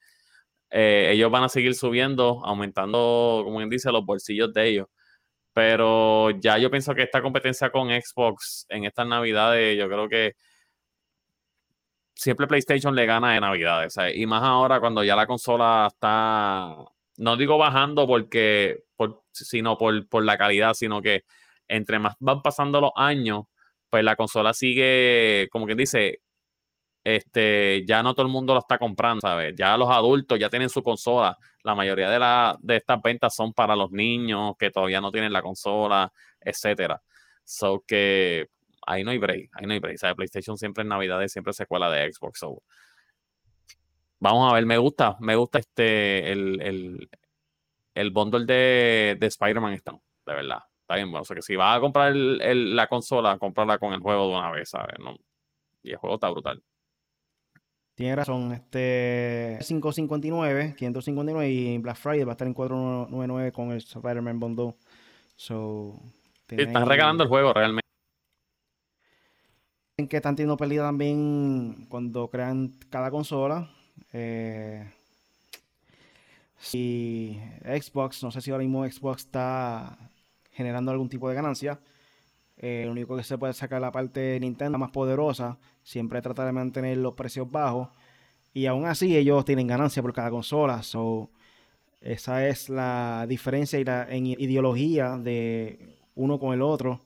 Eh, ellos van a seguir subiendo, aumentando, como quien dice, los bolsillos de ellos. Pero ya yo pienso que esta competencia con Xbox en estas Navidades, yo creo que siempre PlayStation le gana de Navidades. Y más ahora cuando ya la consola está, no digo bajando porque, por, sino por, por la calidad, sino que entre más van pasando los años, pues la consola sigue, como quien dice, este, ya no todo el mundo lo está comprando, ¿sabes? Ya los adultos ya tienen su consola. La mayoría de, la, de estas ventas son para los niños que todavía no tienen la consola, etcétera. So que ahí no hay break, ahí no hay break. ¿sabes? PlayStation siempre en Navidades siempre secuela de Xbox. Vamos a ver, me gusta, me gusta este, el, el bundle de, de Spider-Man está, de verdad. Está bien bueno. O sea que si vas a comprar la consola, comprarla con el juego de una vez, ¿sabes? No, y el juego está brutal. Tiene razón, este 559, 559 y Black Friday va a estar en 499 con el Spider-Man Bundle. So, están regalando el juego realmente. En que están teniendo pérdida también cuando crean cada consola. Eh, si Xbox, no sé si ahora mismo Xbox está generando algún tipo de ganancia. Eh, lo único que se puede sacar la parte de Nintendo más poderosa, siempre trata de mantener los precios bajos. Y aún así ellos tienen ganancia por cada consola. So, esa es la diferencia en ideología de uno con el otro.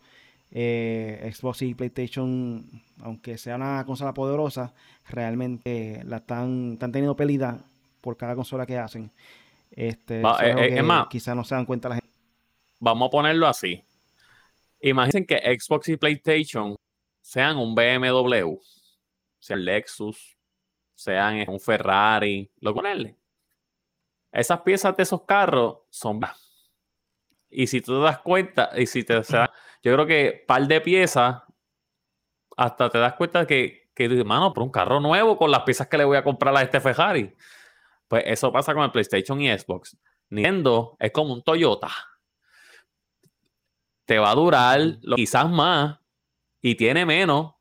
Eh, Xbox y PlayStation, aunque sea una consola poderosa, realmente la están, están teniendo pelea por cada consola que hacen. Este, eh, es más, quizás no se dan cuenta la gente. Vamos a ponerlo así. Imaginen que Xbox y PlayStation sean un BMW, sean Lexus, sean un Ferrari, lo ponerle. Esas piezas de esos carros son y si tú te das cuenta, y si te sea, yo creo que par de piezas, hasta te das cuenta que, que mano, por un carro nuevo con las piezas que le voy a comprar a este Ferrari. Pues eso pasa con el PlayStation y Xbox. Nintendo es como un Toyota te va a durar quizás más y tiene menos,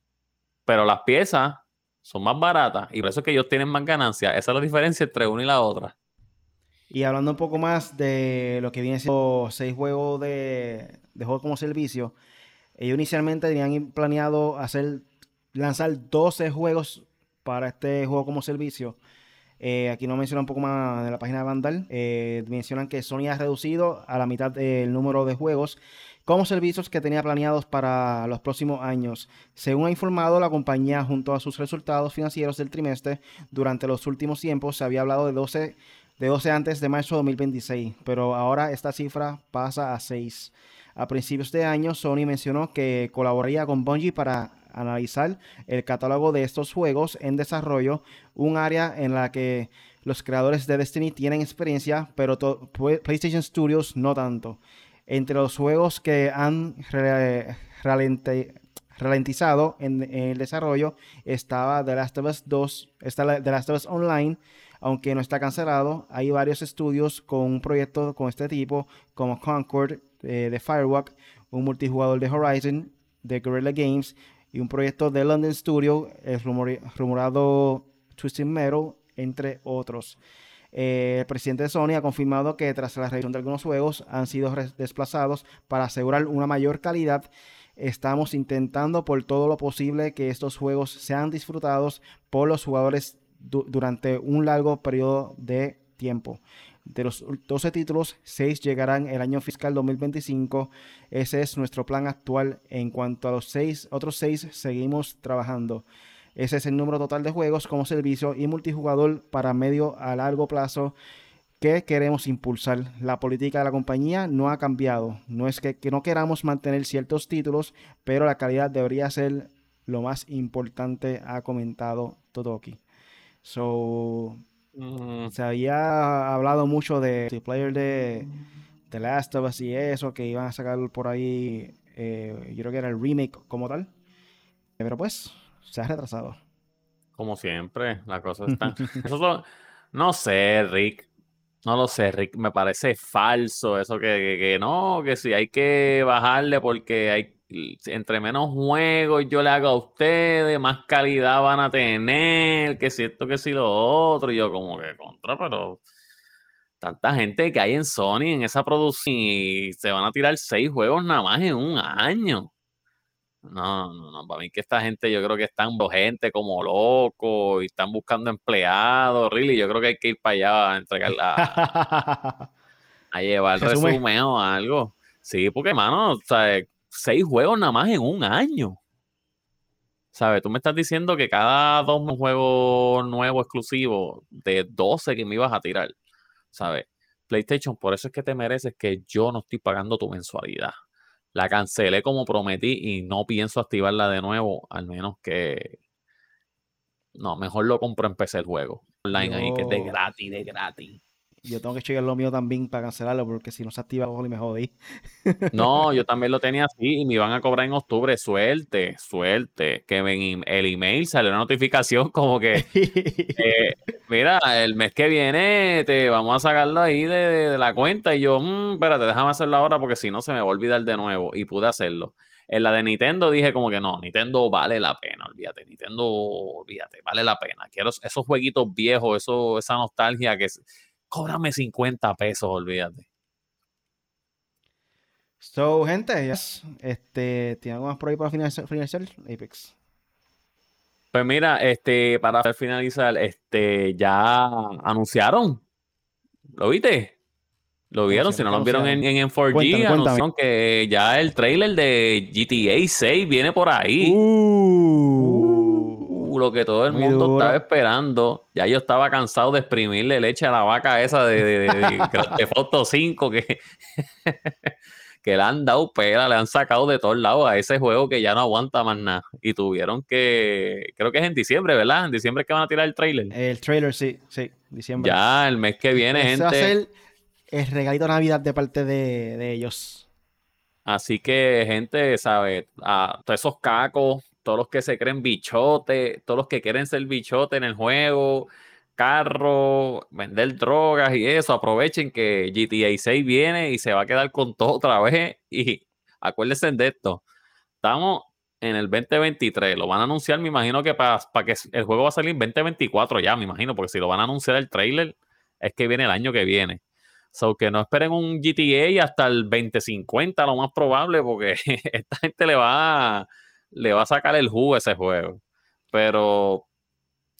pero las piezas son más baratas y por eso es que ellos tienen más ganancias. Esa es la diferencia entre una y la otra. Y hablando un poco más de lo que viene siendo seis juegos de, de juego como servicio, ellos inicialmente tenían planeado hacer lanzar 12 juegos para este juego como servicio. Eh, aquí nos menciona un poco más de la página de Vandal. Eh, mencionan que Sony ha reducido a la mitad el número de juegos como servicios que tenía planeados para los próximos años. Según ha informado la compañía junto a sus resultados financieros del trimestre, durante los últimos tiempos se había hablado de 12, de 12 antes de marzo de 2026, pero ahora esta cifra pasa a 6. A principios de año, Sony mencionó que colaboraría con Bungie para analizar el catálogo de estos juegos en desarrollo, un área en la que los creadores de Destiny tienen experiencia, pero PlayStation Studios no tanto. Entre los juegos que han ralentizado en, el desarrollo estaba The Last of Us 2, está The Last of Us Online, aunque no está cancelado. Hay varios estudios con un proyecto con este tipo, como Concord eh, de Firewalk, un multijugador de Horizon de Guerrilla Games y un proyecto de London Studio, el rumorado Twisted Metal, entre otros. Eh, el presidente de Sony ha confirmado que tras la revisión de algunos juegos han sido desplazados para asegurar una mayor calidad. Estamos intentando por todo lo posible que estos juegos sean disfrutados por los jugadores durante un largo periodo de tiempo. De los 12 títulos, 6 llegarán el año fiscal 2025. Ese es nuestro plan actual. En cuanto a los seis, otros 6, seguimos trabajando. Ese es el número total de juegos como servicio y multijugador para medio a largo plazo que queremos impulsar. La política de la compañía no ha cambiado. No es que, no queramos mantener ciertos títulos, pero la calidad debería ser lo más importante, ha comentado Totoki. So, mm. se había hablado mucho de player de The Last of Us y eso, que iban a sacar por ahí, eh, yo creo que era el remake como tal. Pero pues, se ha retrasado. Como siempre, las cosas están. Eso no sé, Rick. No lo sé, Rick. Me parece falso eso que, que, no, que si hay que bajarle porque hay entre menos juegos yo le hago a ustedes, más calidad van a tener, que si esto, que si lo otro. Y yo, como que contra, pero tanta gente que hay en Sony en esa producción y se van a tirar seis juegos nada más en un año. No, no, no, para mí que esta gente yo creo que están gente como loco y están buscando empleados, really, yo creo que hay que ir para allá a entregarla, a llevar el resumen o algo. Sí, porque, mano, seis juegos nada más en un año. ¿Sabes? Tú me estás diciendo que cada dos juegos nuevos exclusivos de 12 que me ibas a tirar, ¿sabes? PlayStation, por eso es que te mereces que yo no estoy pagando tu mensualidad la cancelé como prometí y no pienso activarla de nuevo, al menos que. No, mejor lo compro en PC el juego. Online ahí, que es de gratis, de gratis. Yo tengo que chequear lo mío también para cancelarlo, porque si no se activa, y me jodí. No, yo también lo tenía así y me iban a cobrar en octubre. Suerte, suerte. Que en el email sale una notificación como que, eh, mira, el mes que viene te vamos a sacarlo ahí de, la cuenta. Y yo, mmm, espérate, déjame hacerlo ahora porque si no se me va a olvidar de nuevo. Y pude hacerlo. En la de Nintendo dije como que no, Nintendo vale la pena, olvídate, Nintendo, olvídate, vale la pena. Quiero esos jueguitos viejos, eso, esa nostalgia que cóbrame 50 pesos, olvídate. So, gente, este, ¿tiene algo más por ahí para finalizar, Apex? Pues mira, este, para finalizar, este, ya anunciaron. ¿Lo viste? ¿Lo vieron? si no lo vieron en, en, 4G, anunciaron que ya el trailer de GTA 6 viene por ahí. Uh lo que todo el mundo estaba esperando. Ya yo estaba cansado de exprimirle leche a la vaca esa de, de, de, Foto 5 que, que le han dado pera, le han sacado de todos lados a ese juego que ya no aguanta más nada. Y tuvieron que, creo que es en diciembre, ¿verdad? En diciembre que van a tirar el trailer. El trailer, sí, sí, diciembre. Ya, el mes que viene, gente. va a ser el regalito de Navidad de parte de, ellos. Así que, gente, ¿sabes? A todos esos cacos todos los que se creen bichote, todos los que quieren ser bichote en el juego, carro, vender drogas y eso, aprovechen que GTA 6 viene y se va a quedar con todo otra vez. Y acuérdense de esto, estamos en el 2023, lo van a anunciar, me imagino que para, que el juego va a salir en 2024 ya, me imagino, porque si lo van a anunciar el trailer, es que viene el año que viene. So que no esperen un GTA hasta el 2050, lo más probable, porque esta gente le va a le va a sacar el jugo a ese juego. Pero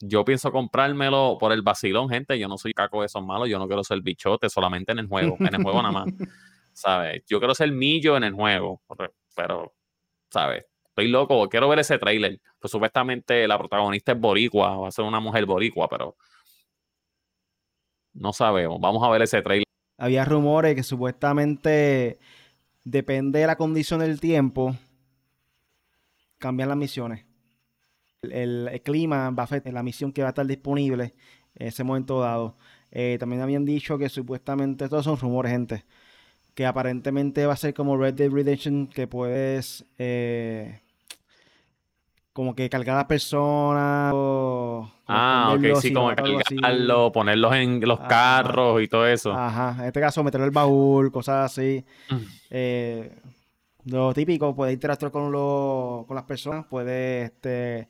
yo pienso comprármelo por el vacilón, gente. Yo no soy caco de esos malos, yo no quiero ser bichote solamente en el juego, en el juego nada más. ¿Sabes? Yo quiero ser millo en el juego, pero, ¿sabes? Estoy loco, quiero ver ese trailer. Pues supuestamente la protagonista es boricua, va a ser una mujer boricua, pero no sabemos. Vamos a ver ese trailer. Había rumores que supuestamente depende de la condición del tiempo, cambian las misiones. El, clima va a afectar la misión que va a estar disponible en ese momento dado. Eh, también habían dicho que supuestamente, todos son rumores, gente, que aparentemente va a ser como Red Dead Redemption, que puedes eh, como que cargar a las personas. ah, ok, sí, como cargarlo, ponerlos en los carros y todo eso. Ajá, en este caso meterlo el baúl, cosas así. Mm. Eh, lo típico, puede interactuar con, con las personas, puede este,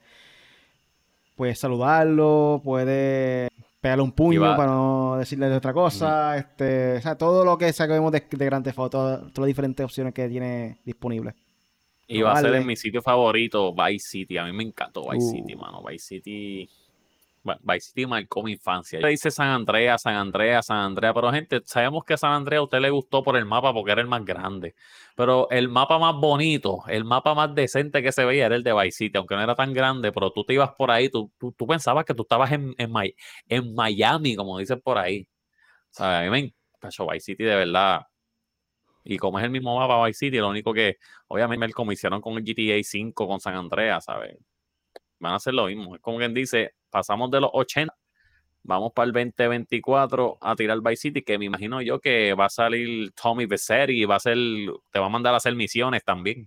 pues saludarlo, puede pegarle un puño para no decirle otra cosa, este, o sea, todo lo que sabemos de, de Grand Theft todas, las diferentes opciones que tiene disponibles. Y va a ser en mi sitio favorito, Vice City. A mí me encantó Vice City, uh. mano. Vice City Vice City marcó mi infancia. Dice San Andrea, San Andrea, San Andrea, pero gente, sabemos que San Andrea a usted le gustó por el mapa porque era el más grande. Pero el mapa más bonito, el mapa más decente que se veía era el de Vice City, aunque no era tan grande, pero tú te ibas por ahí, tú, tú, pensabas que tú estabas en, en, Miami, como dicen por ahí. Sea, a mí me encantó Vice City de verdad. Y como es el mismo mapa Vice City, lo único que, obviamente, como hicieron con el GTA 5, con San Andrea, ¿sabes? Van a hacer lo mismo. Es como quien dice, pasamos de los 80, vamos para el 2024 a tirar Vice City, que me imagino yo que va a salir Tommy Becerri y va a ser, te va a mandar a hacer misiones también.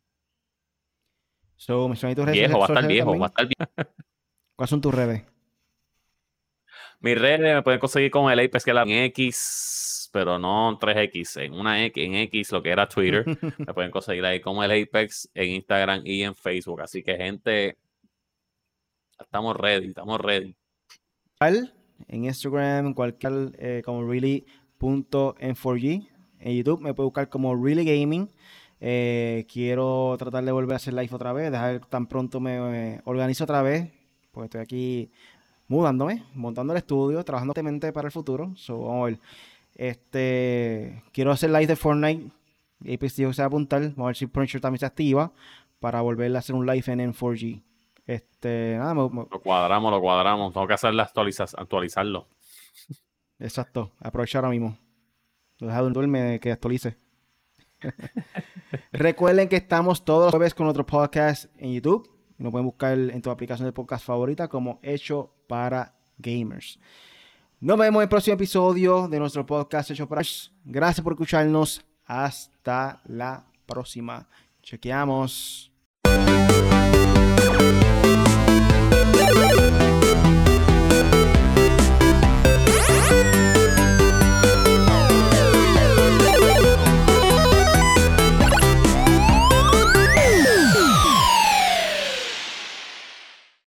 So, viejo, va a estar viejo, va a estar viejo. ¿Cuáles son tus redes? Mis redes me pueden conseguir con el Apex que la en X, pero no 3X, en una X, en X, lo que era Twitter. me pueden conseguir ahí como el Apex en Instagram y en Facebook. Así que, gente, estamos ready, estamos ready. En Instagram, en cualquier, eh, como really.n4g. En YouTube me puede buscar como Really Gaming. Eh, quiero tratar de volver a hacer live otra vez, dejar tan pronto me, organizo otra vez, porque estoy aquí mudándome, montando el estudio, trabajando para el futuro. So, vamos a ver. Este, quiero hacer live de Fortnite. Apex se va a apuntar. Vamos a ver si Punisher también se activa para volver a hacer un live en N4G. Este, nada, Lo cuadramos, lo cuadramos. Tengo que hacerle actualizarlo. Exacto. Aprovechar ahora mismo. Lo dejo duerme que actualice. Recuerden que estamos todos los jueves con otro podcast en YouTube. Nos pueden buscar en tu aplicación de podcast favorita como Hecho para Gamers. Nos vemos en el próximo episodio de nuestro podcast Hecho para Gamers. Gracias por escucharnos. Hasta la próxima. Chequeamos.